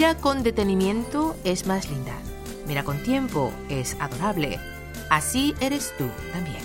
Mira con detenimiento es más linda. Mira con tiempo es adorable. Así eres tú también.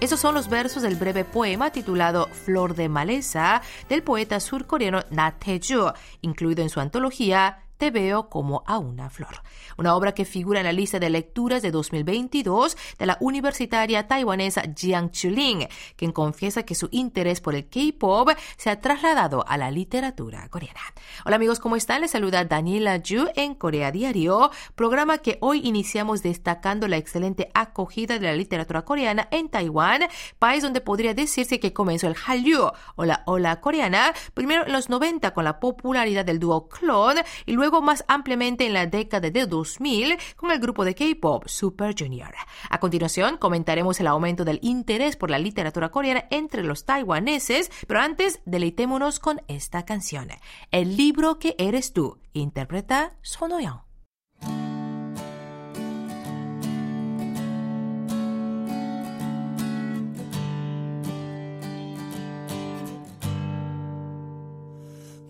Esos son los versos del breve poema titulado Flor de Maleza del poeta surcoreano Na Tae-ju, incluido en su antología te veo como a una flor. Una obra que figura en la lista de lecturas de 2022 de la universitaria taiwanesa Jiang Chuling, quien confiesa que su interés por el K-pop se ha trasladado a la literatura coreana. Hola amigos, ¿cómo están? Les saluda Daniela Ju en Corea Diario, programa que hoy iniciamos destacando la excelente acogida de la literatura coreana en Taiwán, país donde podría decirse que comenzó el Hallyu o la ola coreana, primero en los 90 con la popularidad del dúo Clone y luego luego más ampliamente en la década de 2000 con el grupo de K-pop Super Junior. A continuación comentaremos el aumento del interés por la literatura coreana entre los taiwaneses, pero antes deleitémonos con esta canción. El libro que eres tú, interpreta Sonoyeon.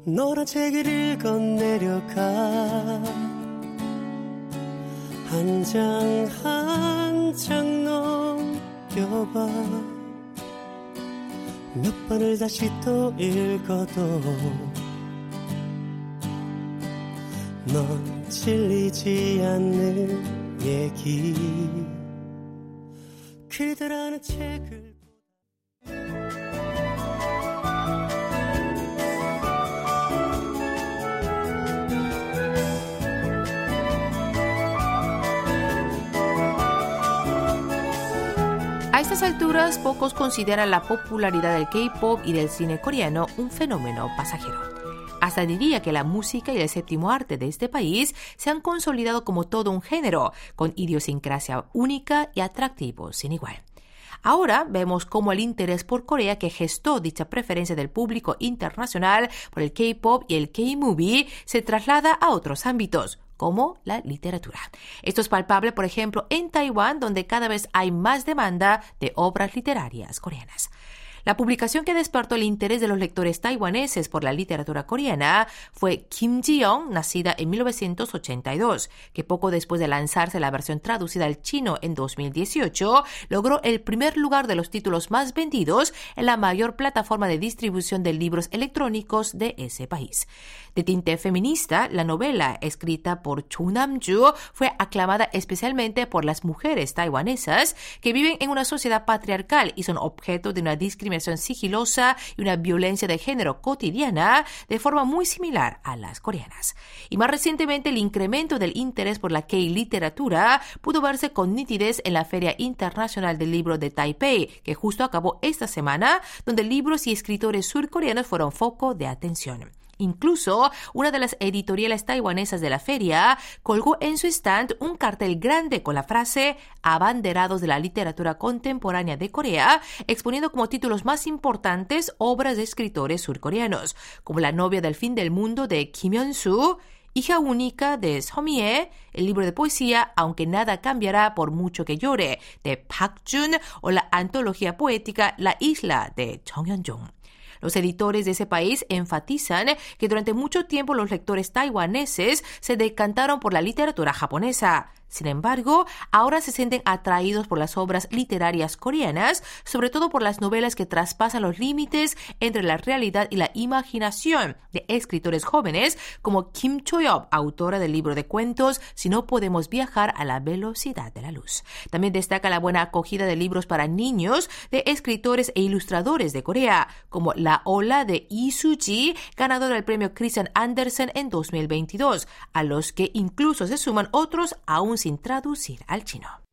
노란 책을 읽어 내려가. 한 장 한 장 넘겨봐. 몇 번을 다시 또 읽어도 넌 질리지 않는 얘기. 그대라는 책을 estas alturas, pocos consideran la popularidad del K-pop y del cine coreano un fenómeno pasajero. Hasta diría que la música y el séptimo arte de este país se han consolidado como todo un género, con idiosincrasia única y atractivo sin igual. Ahora vemos cómo el interés por Corea que gestó dicha preferencia del público internacional por el K-pop y el K-movie se traslada a otros ámbitos, como la literatura. Esto es palpable, por ejemplo, en Taiwán, donde cada vez hay más demanda de obras literarias coreanas. La publicación que despertó el interés de los lectores taiwaneses por la literatura coreana fue Kim Ji-young, nacida en 1982, que poco después de lanzarse la versión traducida al chino en 2018, logró el primer lugar de los títulos más vendidos en la mayor plataforma de distribución de libros electrónicos de ese país. De tinte feminista, la novela, escrita por Chu Nam-ju, fue aclamada especialmente por las mujeres taiwanesas que viven en una sociedad patriarcal y son objeto de una discriminación sigilosa y una violencia de género cotidiana de forma muy similar a las coreanas. Y más recientemente el incremento del interés por la K-literatura pudo verse con nitidez en la Feria Internacional del Libro de Taipei, que justo acabó esta semana, donde libros y escritores surcoreanos fueron foco de atención. Incluso una de las editoriales taiwanesas de la feria colgó en su stand un cartel grande con la frase Abanderados de la literatura contemporánea de Corea, exponiendo como títulos más importantes obras de escritores surcoreanos, como La novia del fin del mundo de Kim Hyun-soo, Hija única de Somie, el libro de poesía Aunque nada cambiará por mucho que llore de Park Jun o la antología poética La isla de Chong Hyun-jung. Los editores de ese país enfatizan que durante mucho tiempo los lectores taiwaneses se decantaron por la literatura japonesa. Sin embargo, ahora se sienten atraídos por las obras literarias coreanas, sobre todo por las novelas que traspasan los límites entre la realidad y la imaginación de escritores jóvenes como Kim Choyop, autora del libro de cuentos Si no podemos viajar a la velocidad de la luz. También destaca la buena acogida de libros para niños de escritores e ilustradores de Corea, como La ola de Soo-ji, ganador del premio Christian Andersen en 2022, a los que incluso se suman otros aún sin traducir al chino.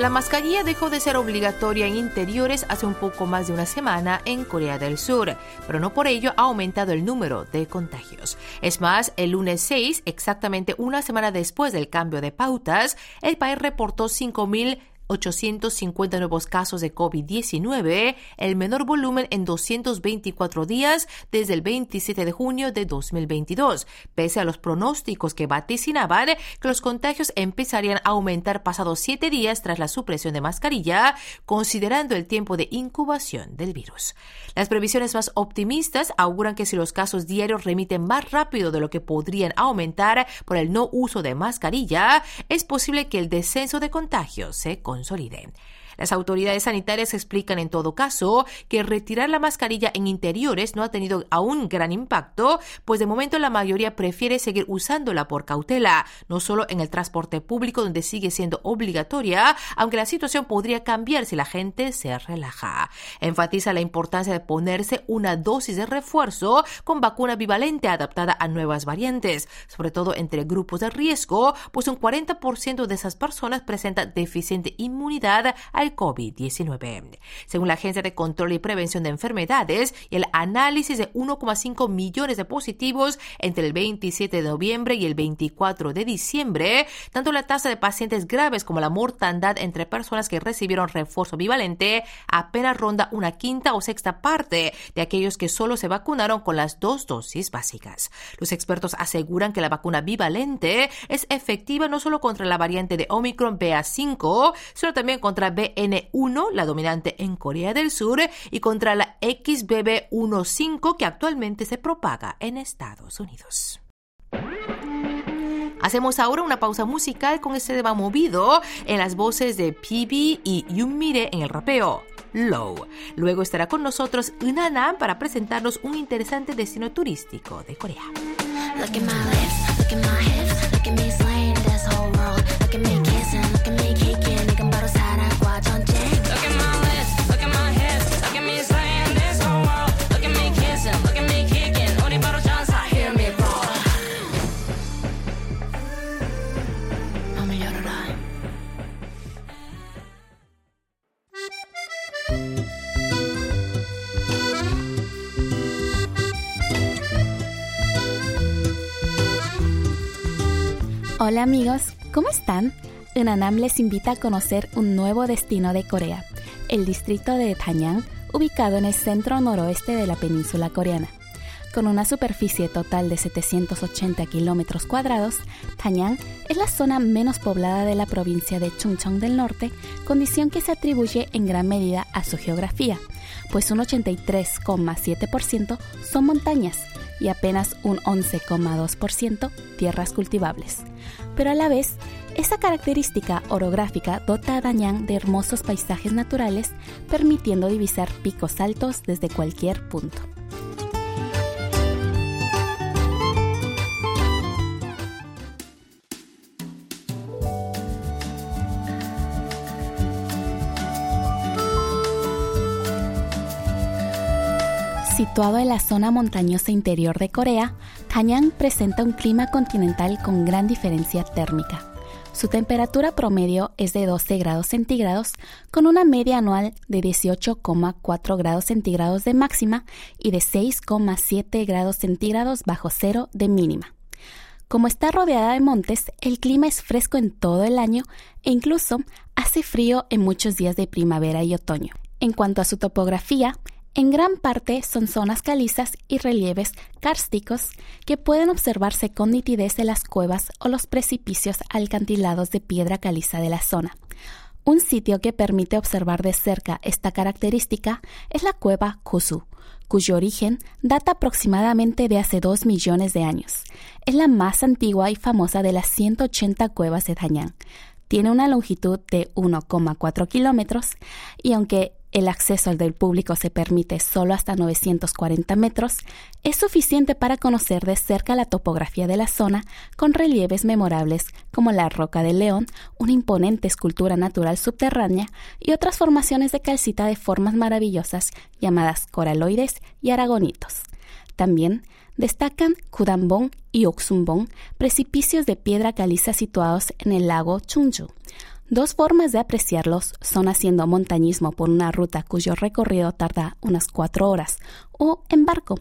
La mascarilla dejó de ser obligatoria en interiores hace un poco más de una semana en Corea del Sur, pero no por ello ha aumentado el número de contagios. Es más, el lunes 6, exactamente una semana después del cambio de pautas, el país reportó 5.000 850 nuevos casos de COVID-19, el menor volumen en 224 días desde el 27 de junio de 2022, pese a los pronósticos que vaticinaban que los contagios empezarían a aumentar pasados siete días tras la supresión de mascarilla, considerando el tiempo de incubación del virus. Las previsiones más optimistas auguran que si los casos diarios remiten más rápido de lo que podrían aumentar por el no uso de mascarilla, es posible que el descenso de contagios se consolide consolide. Las autoridades sanitarias explican en todo caso que retirar la mascarilla en interiores no ha tenido aún gran impacto, pues de momento la mayoría prefiere seguir usándola por cautela, no solo en el transporte público donde sigue siendo obligatoria, aunque la situación podría cambiar si la gente se relaja. Enfatiza la importancia de ponerse una dosis de refuerzo con vacuna bivalente adaptada a nuevas variantes, sobre todo entre grupos de riesgo, pues un 40% de esas personas presenta deficiente inmunidad al COVID-19. Según la Agencia de Control y Prevención de Enfermedades y el análisis de 1,5 millones de positivos entre el 27 de noviembre y el 24 de diciembre, tanto la tasa de pacientes graves como la mortandad entre personas que recibieron refuerzo bivalente apenas ronda una quinta o sexta parte de aquellos que solo se vacunaron con las dos dosis básicas. Los expertos aseguran que la vacuna bivalente es efectiva no solo contra la variante de Omicron BA5, sino también contra BE N1, la dominante en Corea del Sur, y contra la XBB15 que actualmente se propaga en Estados Unidos. Hacemos ahora una pausa musical con este tema movido en las voces de PB y Yunmire en el rapeo. Low. Luego estará con nosotros Unana para presentarnos un interesante destino turístico de Corea. Hola amigos, ¿cómo están? Unanam les invita a conocer un nuevo destino de Corea, el distrito de Tanyang, ubicado en el centro noroeste de la península coreana. Con una superficie total de 780 kilómetros cuadrados, Tanyang es la zona menos poblada de la provincia de Chungcheong del norte, condición que se atribuye en gran medida a su geografía, pues un 83,7% son montañas y apenas un 11,2% tierras cultivables. Pero a la vez, esa característica orográfica dota a Dañán de hermosos paisajes naturales, permitiendo divisar picos altos desde cualquier punto. Situado en la zona montañosa interior de Corea, Kanyang presenta un clima continental con gran diferencia térmica. Su temperatura promedio es de 12 grados centígrados, con una media anual de 18,4 grados centígrados de máxima y de 6,7 grados centígrados bajo cero de mínima. Como está rodeada de montes, el clima es fresco en todo el año e incluso hace frío en muchos días de primavera y otoño. En cuanto a su topografía, en gran parte son zonas calizas y relieves kársticos que pueden observarse con nitidez en las cuevas o los precipicios alcantilados de piedra caliza de la zona. Un sitio que permite observar de cerca esta característica es la cueva Kusu, cuyo origen data aproximadamente de hace dos millones de años. Es la más antigua y famosa de las 180 cuevas de Dañán. Tiene una longitud de 1,4 kilómetros y aunque el acceso al del público se permite solo hasta 940 metros, es suficiente para conocer de cerca la topografía de la zona con relieves memorables como la Roca del León, una imponente escultura natural subterránea y otras formaciones de calcita de formas maravillosas llamadas coraloides y aragonitos. También destacan Kudambong y Oksumbong, precipicios de piedra caliza situados en el lago Chungju. Dos formas de apreciarlos son haciendo montañismo por una ruta cuyo recorrido tarda unas cuatro horas o en barco,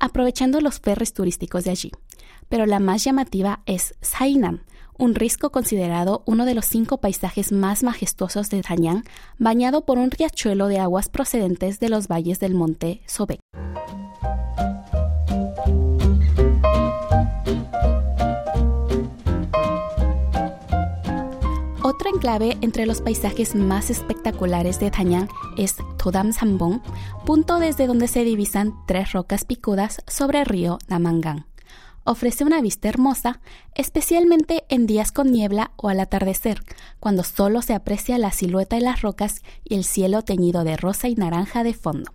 aprovechando los ferries turísticos de allí. Pero la más llamativa es Sainam, un risco considerado uno de los cinco paisajes más majestuosos de Tanyang, bañado por un riachuelo de aguas procedentes de los valles del monte Sobek. Enclave entre los paisajes más espectaculares de Tanyang es Todam Sambong, punto desde donde se divisan tres rocas picudas sobre el río Namangang ofrece una vista hermosa, especialmente en días con niebla o al atardecer, cuando solo se aprecia la silueta de las rocas y el cielo teñido de rosa y naranja de fondo.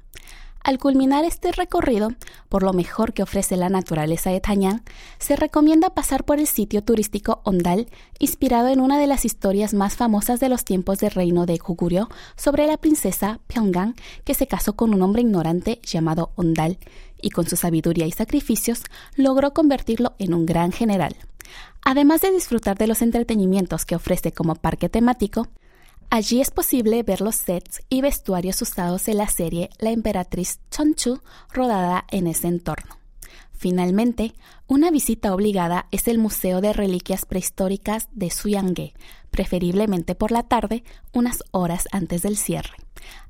Al culminar este recorrido, por lo mejor que ofrece la naturaleza de Tañán, se recomienda pasar por el sitio turístico Ondal, inspirado en una de las historias más famosas de los tiempos del reino de Kuguryo sobre la princesa Pyongan que se casó con un hombre ignorante llamado Ondal y con su sabiduría y sacrificios logró convertirlo en un gran general. Además de disfrutar de los entretenimientos que ofrece como parque temático, Allí es posible ver los sets y vestuarios usados en la serie La emperatriz Chonchu rodada en ese entorno. Finalmente, una visita obligada es el Museo de Reliquias Prehistóricas de Suyanghe, preferiblemente por la tarde, unas horas antes del cierre.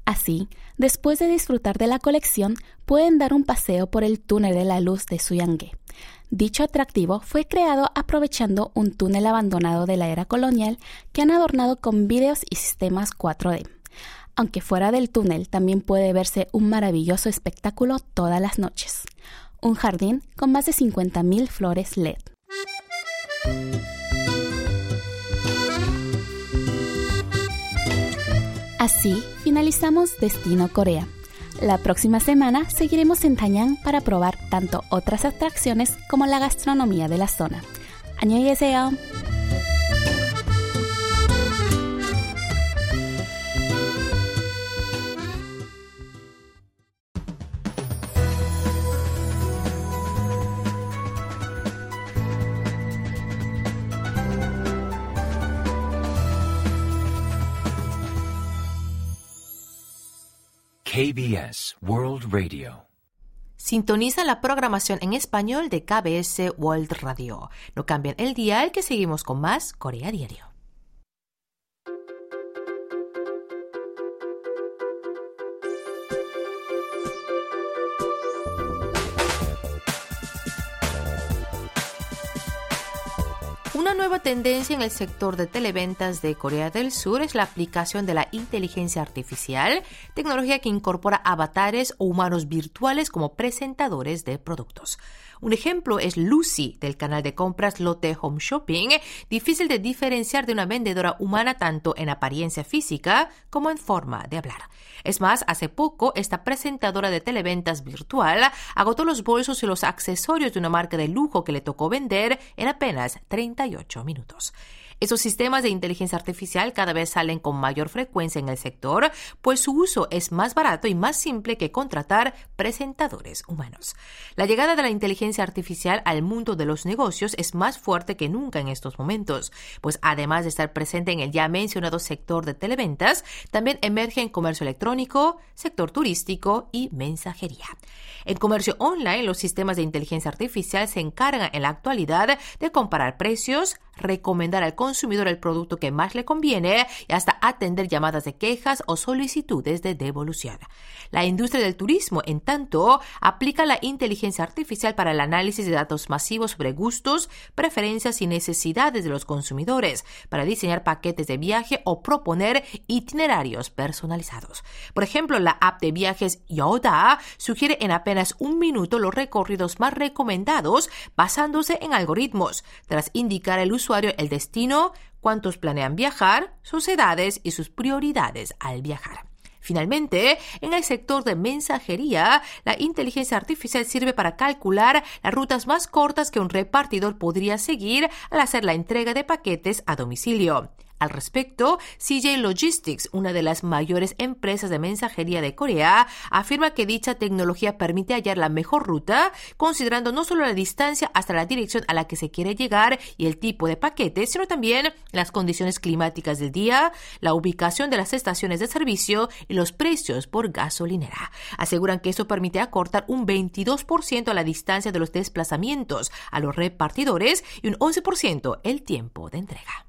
Así, después de disfrutar de la colección, pueden dar un paseo por el túnel de la luz de Suyanghe. Dicho atractivo fue creado aprovechando un túnel abandonado de la era colonial que han adornado con vídeos y sistemas 4D. Aunque fuera del túnel también puede verse un maravilloso espectáculo todas las noches. Un jardín con más de 50.000 flores LED. Así finalizamos Destino Corea. La próxima semana seguiremos en Tañán para probar tanto otras atracciones como la gastronomía de la zona. 계세요. KBS World Radio. Sintoniza la programación en español de KBS World Radio. No cambien el dial que seguimos con más Corea Diario. Nueva tendencia en el sector de televentas de Corea del Sur es la aplicación de la inteligencia artificial, tecnología que incorpora avatares o humanos virtuales como presentadores de productos. Un ejemplo es Lucy del canal de compras Lotte Home Shopping, difícil de diferenciar de una vendedora humana tanto en apariencia física como en forma de hablar. Es más, hace poco esta presentadora de televentas virtual agotó los bolsos y los accesorios de una marca de lujo que le tocó vender en apenas 38 minutos. Esos sistemas de inteligencia artificial cada vez salen con mayor frecuencia en el sector, pues su uso es más barato y más simple que contratar presentadores humanos. La llegada de la inteligencia artificial al mundo de los negocios es más fuerte que nunca en estos momentos, pues además de estar presente en el ya mencionado sector de televentas, también emerge en comercio electrónico, sector turístico y mensajería. En comercio online, los sistemas de inteligencia artificial se encargan en la actualidad de comparar precios, recomendar al consumidor el producto que más le conviene y hasta atender llamadas de quejas o solicitudes de devolución. La industria del turismo, en tanto, aplica la inteligencia artificial para el análisis de datos masivos sobre gustos, preferencias y necesidades de los consumidores, para diseñar paquetes de viaje o proponer itinerarios personalizados. Por ejemplo, la app de viajes Yoda sugiere en apenas un minuto los recorridos más recomendados basándose en algoritmos, tras indicar al usuario el destino, cuántos planean viajar, sus edades y sus prioridades al viajar. Finalmente, en el sector de mensajería, la inteligencia artificial sirve para calcular las rutas más cortas que un repartidor podría seguir al hacer la entrega de paquetes a domicilio. Al respecto, CJ Logistics, una de las mayores empresas de mensajería de Corea, afirma que dicha tecnología permite hallar la mejor ruta, considerando no solo la distancia hasta la dirección a la que se quiere llegar y el tipo de paquete, sino también las condiciones climáticas del día, la ubicación de las estaciones de servicio y los precios por gasolinera. Aseguran que eso permite acortar un 22% la distancia de los desplazamientos a los repartidores y un 11% el tiempo de entrega.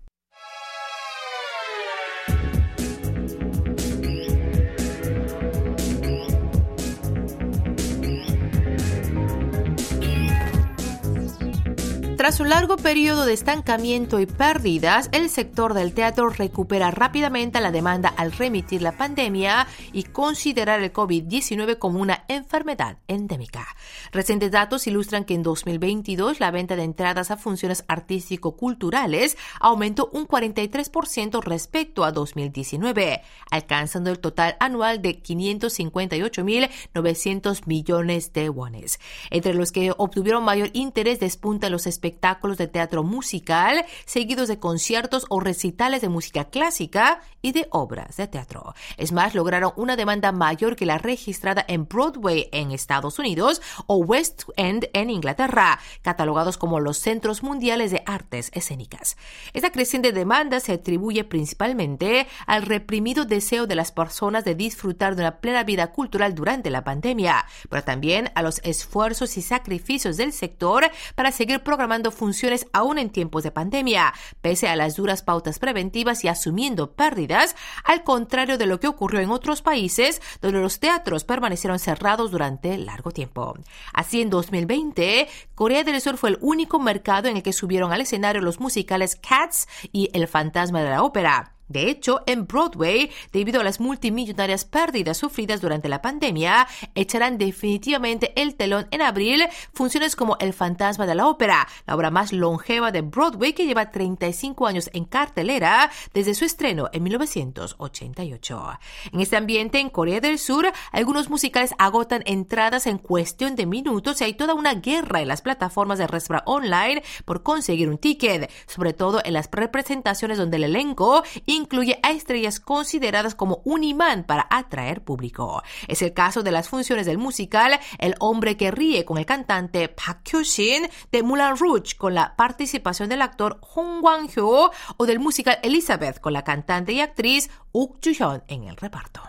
Tras un largo periodo de estancamiento y pérdidas, el sector del teatro recupera rápidamente la demanda al remitir la pandemia y considerar el COVID-19 como una enfermedad endémica. Recientes datos ilustran que en 2022 la venta de entradas a funciones artístico-culturales aumentó un 43% respecto a 2019, alcanzando el total anual de 558.900 millones de wones. Entre los que obtuvieron mayor interés despuntan los espectáculos espectáculos de teatro musical, seguidos de conciertos o recitales de música clásica y de obras de teatro. Es más, lograron una demanda mayor que la registrada en Broadway en Estados Unidos o West End en Inglaterra, catalogados como los centros mundiales de artes escénicas. Esta creciente demanda se atribuye principalmente al reprimido deseo de las personas de disfrutar de una plena vida cultural durante la pandemia, pero también a los esfuerzos y sacrificios del sector para seguir programando funciones aún en tiempos de pandemia, pese a las duras pautas preventivas y asumiendo pérdidas, al contrario de lo que ocurrió en otros países donde los teatros permanecieron cerrados durante largo tiempo. Así, en 2020, Corea del Sur fue el único mercado en el que subieron al escenario los musicales Cats y El fantasma de la ópera. De hecho, en Broadway, debido a las multimillonarias pérdidas sufridas durante la pandemia, echarán definitivamente el telón en abril funciones como El fantasma de la ópera, la obra más longeva de Broadway que lleva 35 años en cartelera desde su estreno en 1988. En este ambiente, en Corea del Sur, algunos musicales agotan entradas en cuestión de minutos y hay toda una guerra en las plataformas de reserva online por conseguir un ticket, sobre todo en las representaciones donde el elenco incluye a estrellas consideradas como un imán para atraer público. Es el caso de las funciones del musical El hombre que ríe con el cantante Park Kyo-shin, de Moulin Rouge con la participación del actor Hong Wang-hyo o del musical Elizabeth con la cantante y actriz Uk Ju-hyun en el reparto.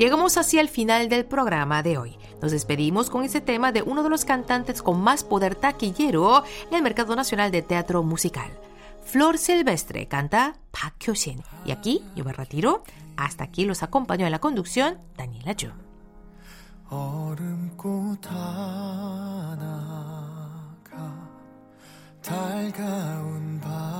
Llegamos así al final del programa de hoy. Nos despedimos con este tema de uno de los cantantes con más poder taquillero en el mercado nacional de teatro musical. Flor Silvestre canta Park Hyo-shin. Y aquí yo me retiro. Hasta aquí los acompañó en la conducción Daniela Jung. 지나간 나